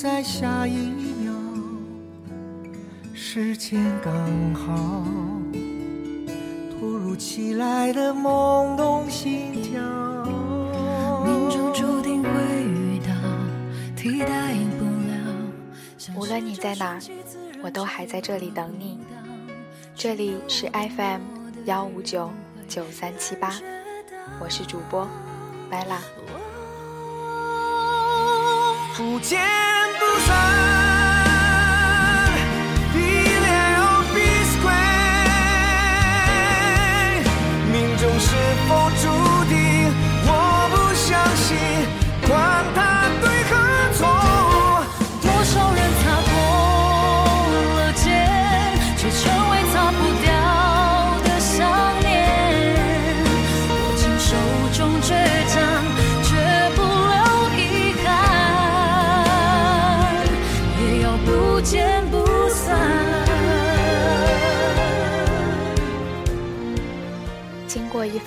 在下一秒，时间刚好，突如其来的懵懂心跳。命中注定会遇到，替代不了。无论你在哪儿，我都还在这里等你。这里是 FM 幺五九九三七八，我是主播白啦。不见山。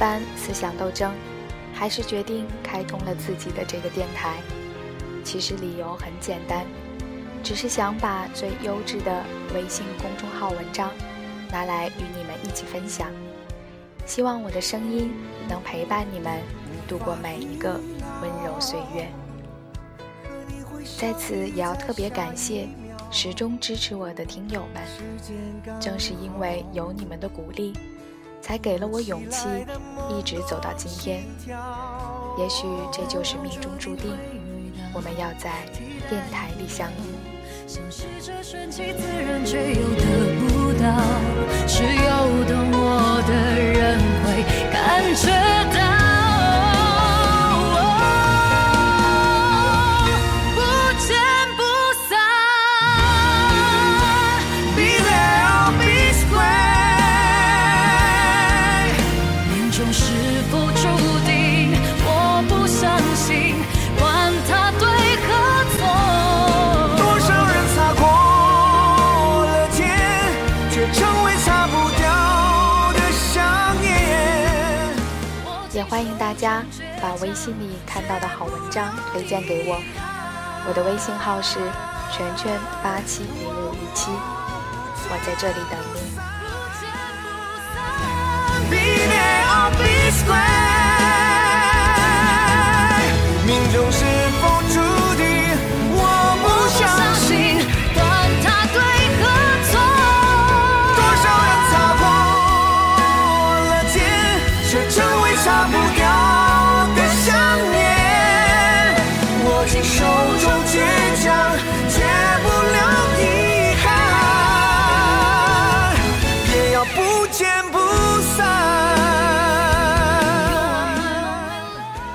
番思想斗争，还是决定开通了自己的这个电台。其实理由很简单，只是想把最优质的微信公众号文章拿来与你们一起分享。希望我的声音能陪伴你们度过每一个温柔岁月。在此也要特别感谢始终支持我的听友们，正是因为有你们的鼓励。才给了我勇气，一直走到今天。也许这就是命中注定，我们要在电台里相遇。相信这顺其自然，却又得不到，只有懂我的人会感觉到。把微信里看到的好文章推荐给我，我的微信号是圈圈八七零五一七，我在这里等你。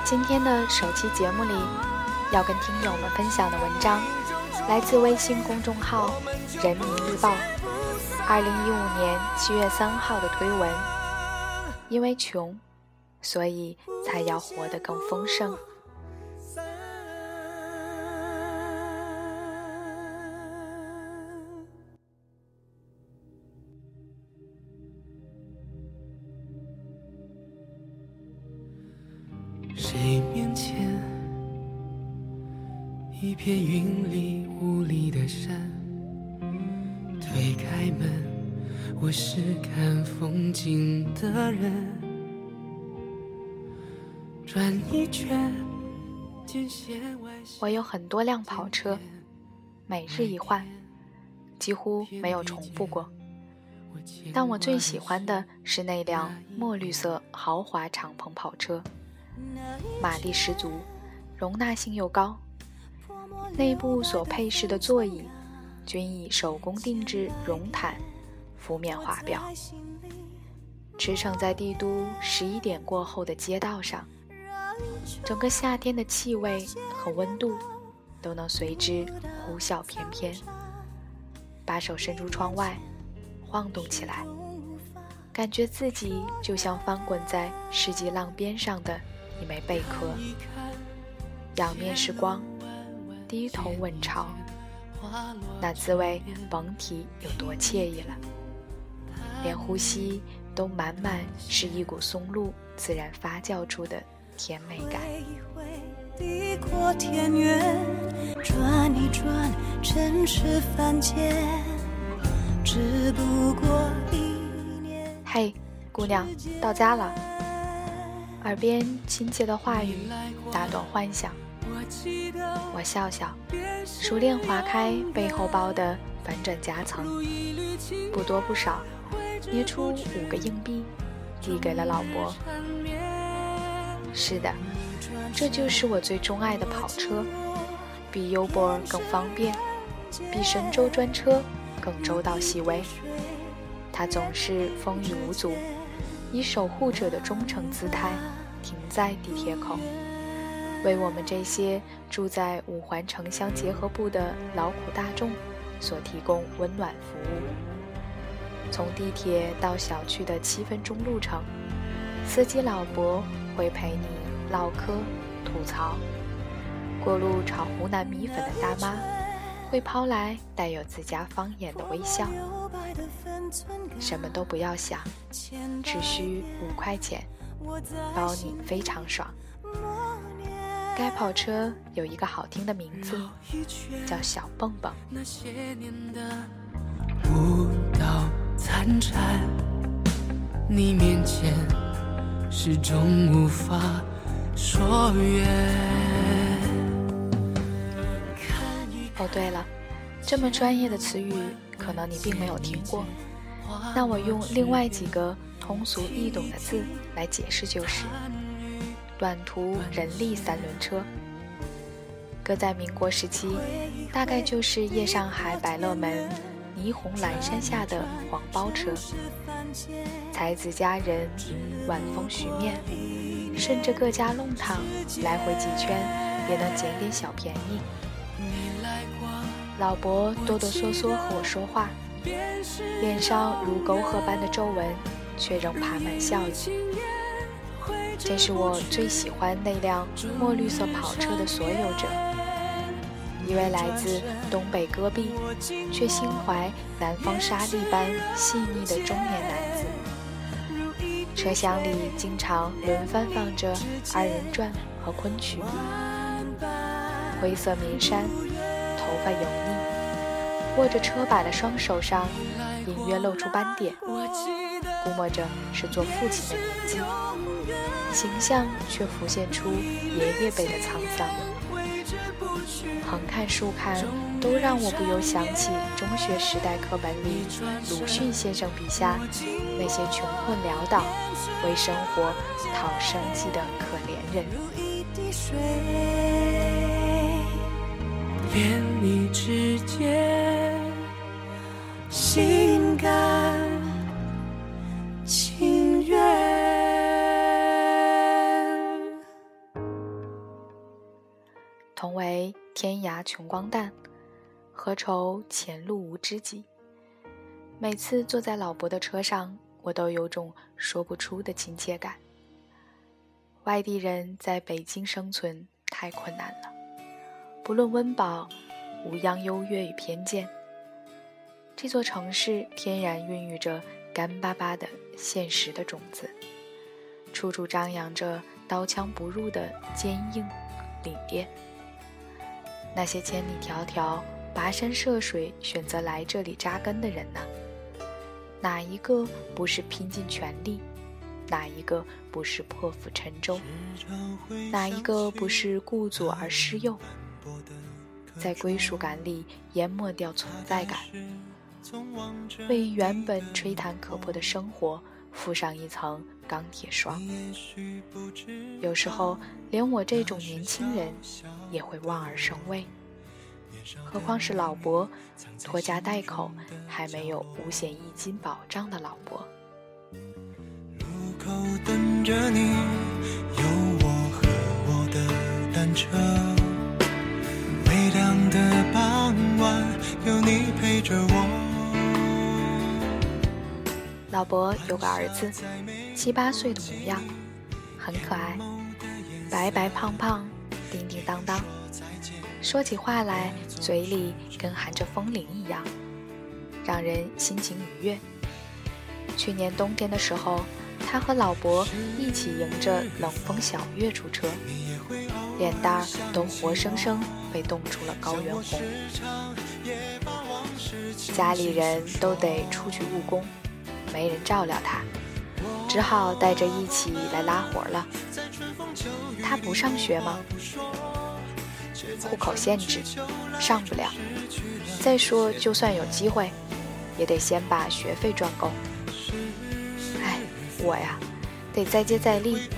今天的首期节目里，要跟听友们分享的文章，来自微信公众号《人民日报》二零一五年七月三号的推文。因为穷，所以才要活得更丰盛。一片云里雾里的山？推开门，我是看风景的人。转一圈，我有很多辆跑车，每日一换，几乎没有重复过。但我最喜欢的是那辆墨绿色豪华敞篷跑车，马力十足，容纳性又高。内部所配饰的座椅均以手工定制绒毯敷面画表。驰骋在帝都十一点过后的街道上，整个夏天的气味和温度都能随之呼啸翩翩。把手伸出窗外，晃动起来，感觉自己就像翻滚在世纪浪边上的一枚贝壳。仰面是光，低头问潮，那滋味甭提有多惬意了。连呼吸都满满是一股松露自然发酵出的甜美感。地阔天远，转一转，尘世凡间，只不过一念。嘿，姑娘，到家了。耳边亲切的话语打断幻想，我笑笑，熟练划开背后包的反转夹层，不多不少，捏出五个硬币，递给了老伯。是的。这就是我最钟爱的跑车，比 U 波尔更方便，比神州专车更周到细微。它总是风雨无阻，以守护者的忠诚姿态停在地铁口，为我们这些住在五环城乡结合部的劳苦大众所提供温暖服务。从地铁到小区的七分钟路程，司机老伯会陪你唠嗑。吐槽，过路炒湖南米粉的大妈会抛来带有自家方言的微笑。什么都不要想，只需五块钱，包你非常爽。该跑车有一个好听的名字，叫小蹦蹦。舞蹈残蝉，你面前始终无法。说远。哦，对了，这么专业的词语，可能你并没有听过。那我用另外几个通俗易懂的字来解释就是：短途人力三轮车。搁在民国时期，大概就是夜上海百乐门霓虹阑珊下的黄包车。才子佳人，晚风徐面。顺着各家弄堂来回几圈，也能捡点小便宜。老伯哆哆嗦嗦和我说话，脸上如沟壑般的皱纹，却仍爬满笑意。这是我最喜欢那辆墨绿色跑车的所有者，一位来自东北戈壁，却心怀南方沙砾般细腻的中年男子。车厢里经常轮番放着二人转和昆曲，灰色棉衫，头发油腻，握着车把的双手上隐约露出斑点，估摸着是做父亲的年纪，形象却浮现出爷爷辈的沧桑。横看竖看，都让我不由想起中学时代课本里鲁迅先生笔下那些穷困潦倒、为生活讨生计的可怜人。连你之间，心甘同为天涯穷光蛋，何愁前路无知己？每次坐在老伯的车上，我都有种说不出的亲切感。外地人在北京生存太困难了，不论温饱，无央优越与偏见。这座城市天然孕育着干巴巴的现实的种子，处处张扬着刀枪不入的坚硬凛冽。那些千里迢迢跋山涉水选择来这里扎根的人呢？哪一个不是拼尽全力？哪一个不是破釜沉舟？哪一个不是顾左而失右？在归属感里淹没掉存在感，为原本吹弹可破的生活附上一层钢铁霜。有时候，连我这种年轻人。也会望而生畏，何况是老伯，拖家带口，还没有五险一金保障的老伯。路口等着你，有我和我的单车。微凉的傍晚，有你陪着我。老伯有个儿子，七八岁的模样，很可爱，白白胖胖。叮叮当当，说起话来嘴里跟含着风铃一样，让人心情愉悦。去年冬天的时候，他和老伯一起迎着冷风小月出车，脸蛋儿都活生生被冻出了高原红。家里人都得出去务工，没人照料他，只好带着一起来拉活了。他不上学吗？户口限制，上不了。再说，就算有机会，也得先把学费赚够。哎，我呀，得再接再厉。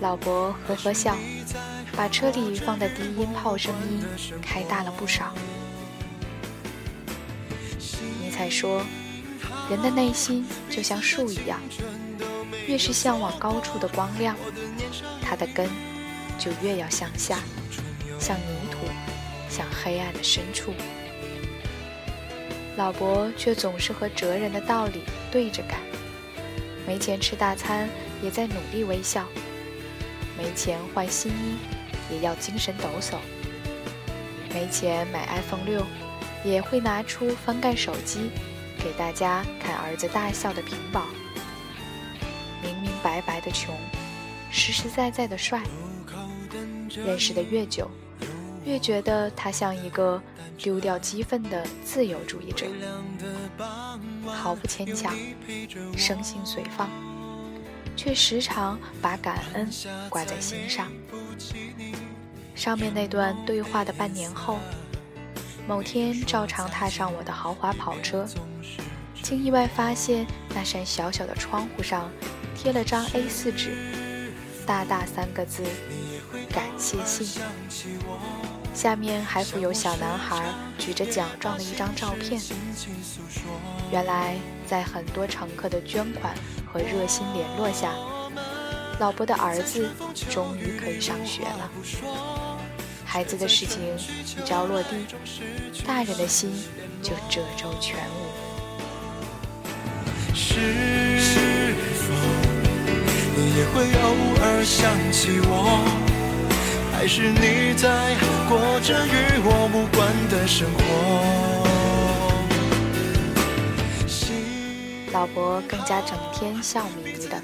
老伯呵呵笑，把车里放的低音炮声音开大了不少。再说，人的内心就像树一样，越是向往高处的光亮，它的根就越要向下，向泥土，向黑暗的深处。老伯却总是和哲人的道理对着干，没钱吃大餐，也在努力微笑。没钱换新衣，也要精神抖擞；没钱买 iPhone 六，也会拿出翻盖手机，给大家看儿子大笑的屏保。明明白白的穷，实实在在的帅。认识的越久，越觉得他像一个丢掉激愤的自由主义者，毫不牵强，生性随放。却时常把感恩挂在心上。上面那段对话的半年后，某天照常踏上我的豪华跑车，竟意外发现那扇小小的窗户上贴了张 A4 纸，大大三个字：“感谢信”。下面还附有小男孩举着奖状的一张照片。原来，在很多乘客的捐款。和热心联络下，老伯的儿子终于可以上学了。孩子的事情一朝落地，大人的心就褶皱全无。是否你也会偶尔想起我？还是你在过着与我无关的生活？老伯更加整天笑眯眯的，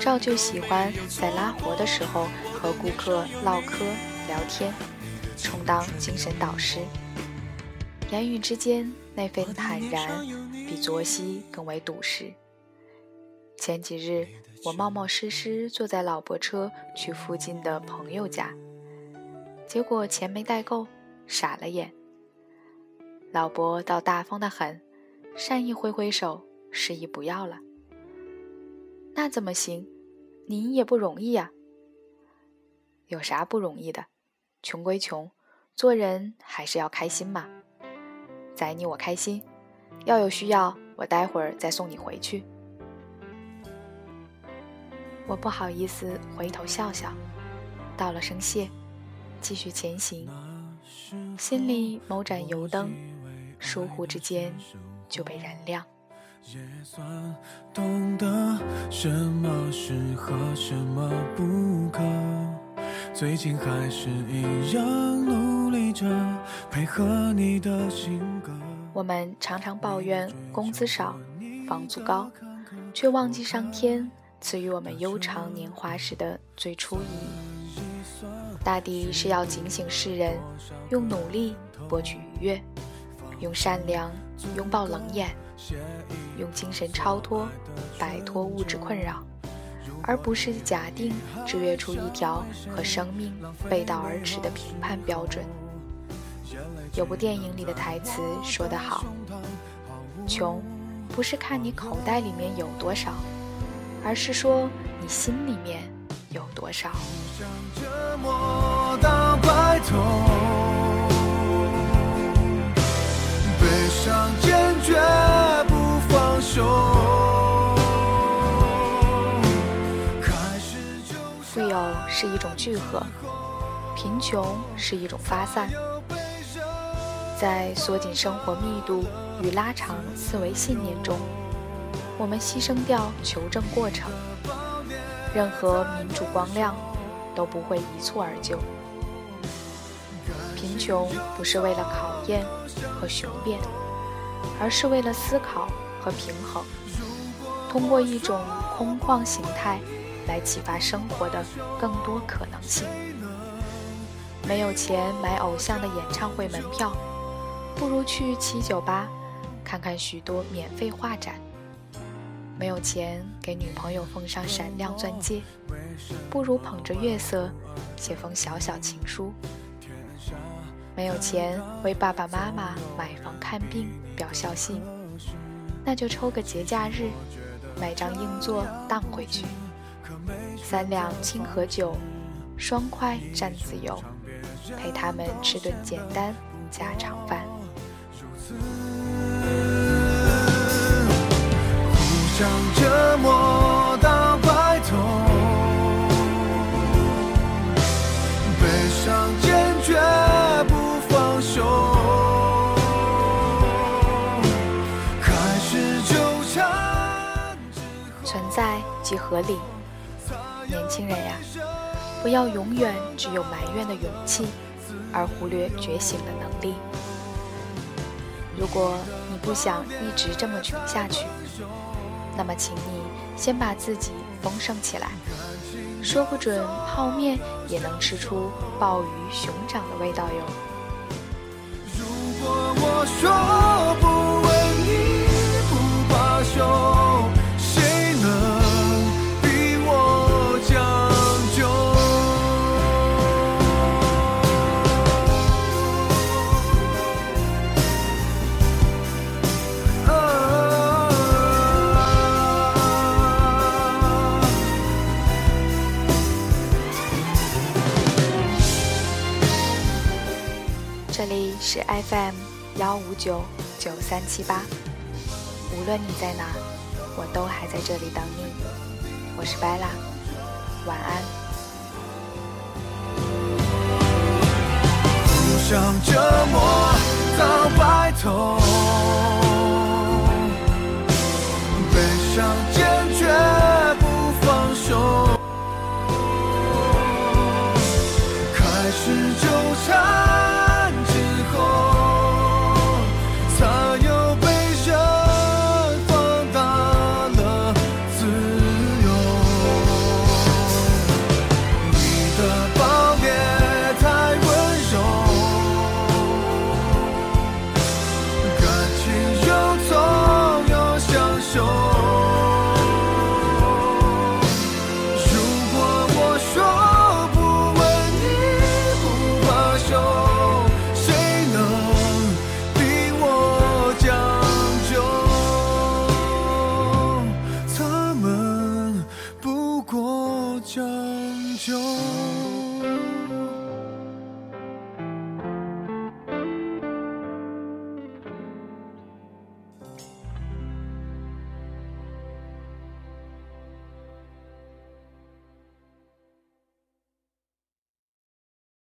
照旧喜欢在拉活的时候和顾客唠嗑聊天，充当精神导师。言语之间那份坦然，比昨夕更为笃实。前几日，我冒冒失失坐在老伯车去附近的朋友家，结果钱没带够，傻了眼。老伯倒大方的很，善意挥挥手。示意不要了，那怎么行？您也不容易呀。有啥不容易的？穷归穷，做人还是要开心嘛。宰你我开心，要有需要，我待会儿再送你回去。我不好意思回头笑笑，道了声谢，继续前行，心里某盏油灯，疏忽之间就被燃亮。也算懂得什么适合，什么不可。最近还是一样努力着配合你的性格。我们常常抱怨工资少、房租高，却忘记上天赐予我们悠长年华时的最初意义。大抵是要警醒世人，用努力博取愉悦，用善良拥抱冷眼。用精神超脱，摆脱物质困扰，而不是假定制约出一条和生命背道而驰的评判标准。有部电影里的台词说得好：“穷，不是看你口袋里面有多少，而是说你心里面有多少。”悲伤坚决。富有是一种聚合，贫穷是一种发散。在缩紧生活密度与拉长思维信念中，我们牺牲掉求证过程，任何民主光亮都不会一蹴而就。贫穷不是为了考验和雄辩，而是为了思考。和平衡，通过一种空旷形态来启发生活的更多可能性。没有钱买偶像的演唱会门票，不如去七九八看看许多免费画展。没有钱给女朋友奉上闪亮钻戒，不如捧着月色写封小小情书。没有钱为爸爸妈妈买房看病表孝心，那就抽个节假日，买张硬座荡回去。三两清河酒，双筷蘸自由，陪他们吃顿简单家常饭。互相折磨到白头，悲伤坚决不放手，开始纠缠之后存在即合理。年轻人呀，不要永远只有埋怨的勇气，而忽略觉醒的能力。如果你不想一直这么穷下去，那么请你先把自己丰盛起来，说不准泡面也能吃出鲍鱼熊掌的味道哟。如果我说不问你不罢休，是 FM 幺五九九三七八，无论你在哪，我都还在这里等你。我是 Bella，晚安。互相折磨到白头，